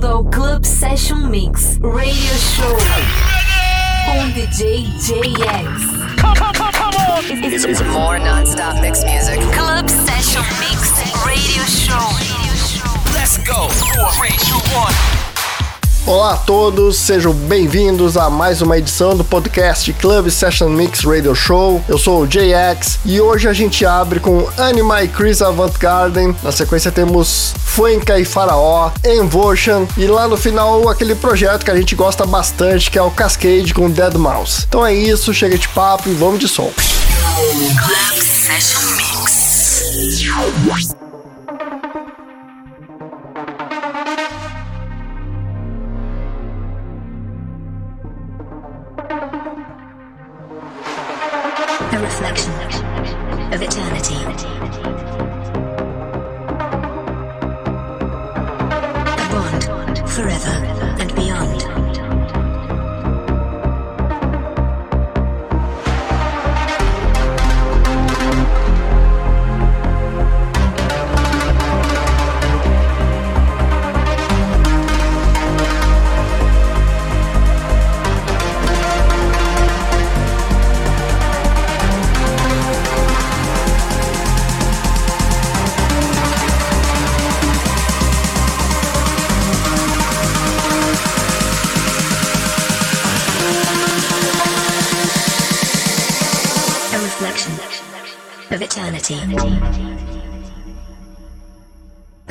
bem-vindo ao Club Session Mix Radio Show com DJ JX. Come, come, come, come on! It's, it's more non-stop mix music. Club Session Mix Radio Show. Let's go! Four, three, two, one. Olá a todos, sejam bem-vindos a mais uma edição do podcast Club Session Mix Radio Show. Eu sou o JX e hoje a gente abre com Anima e Chris Avant Garden. Na sequência temos Fuenca e Faraó, Envotion e lá no final aquele projeto que a gente gosta bastante que é o Cascade com Dead Mouse. Então é isso, chega de papo e vamos de som. Club Session Mix. Forever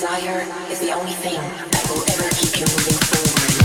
desire is the only thing that will ever keep you moving forward.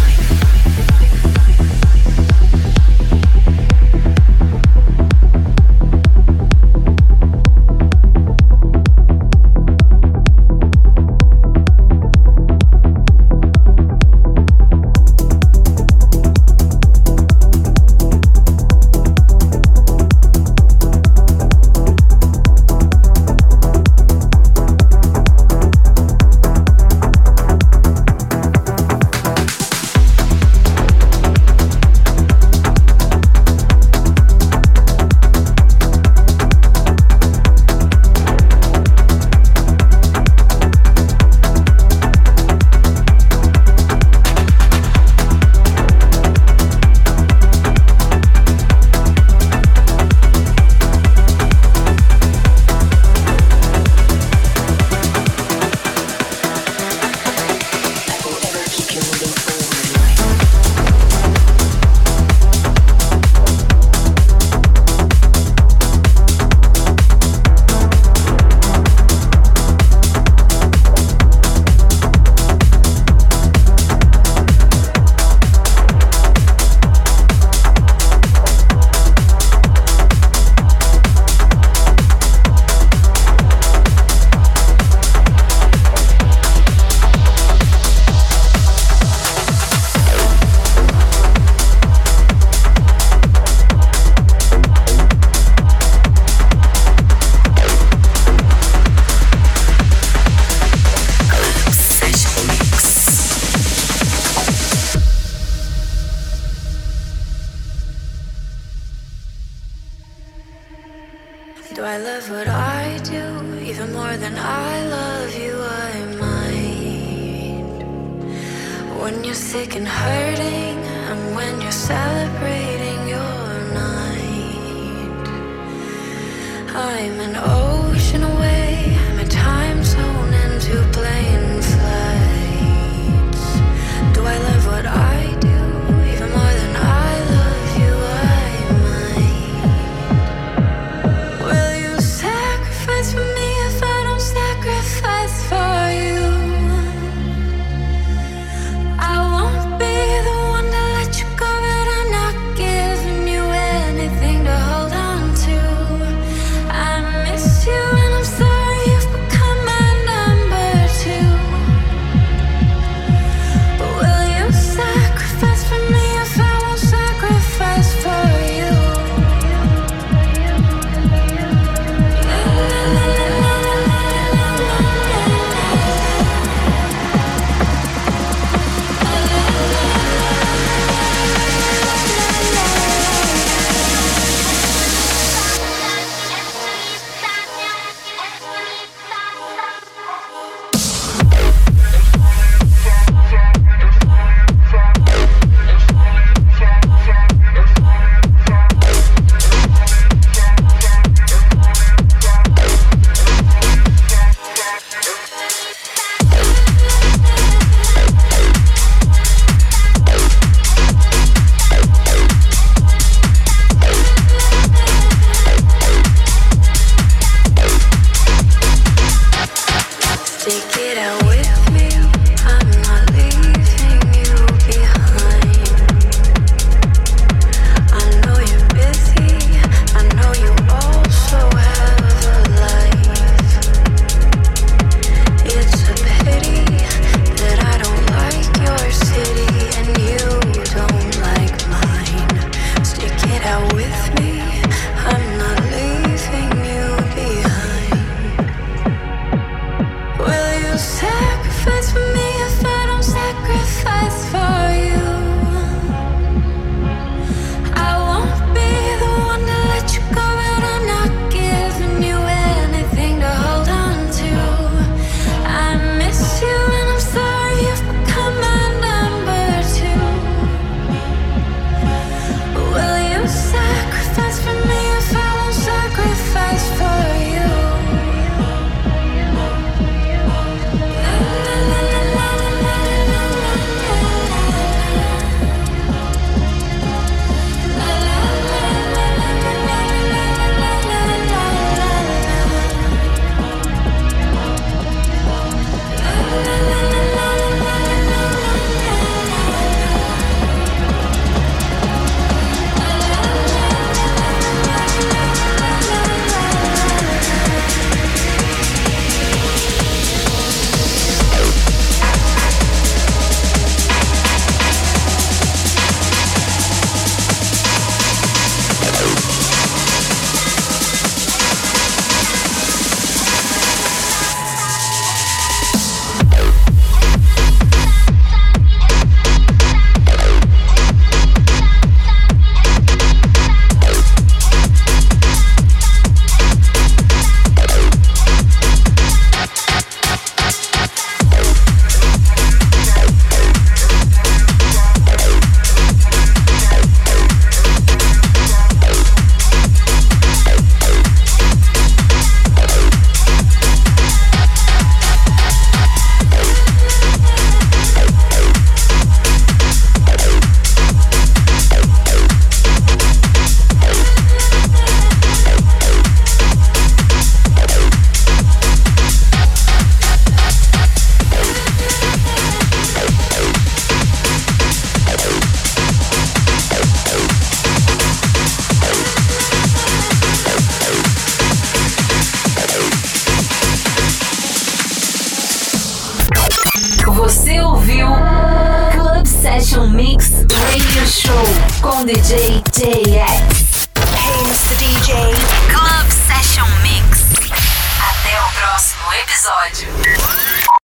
Do I love what I do even more than I love you? I might. When you're sick and hurting, and when you're celebrating your night, I'm an old.